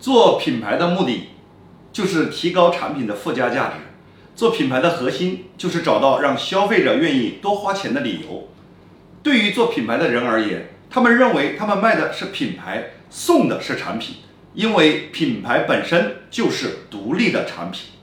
做品牌的目的就是提高产品的附加价值。做品牌的核心就是找到让消费者愿意多花钱的理由。对于做品牌的人而言他们认为他们卖的是品牌送的是产品因为品牌本身就是独立的产品。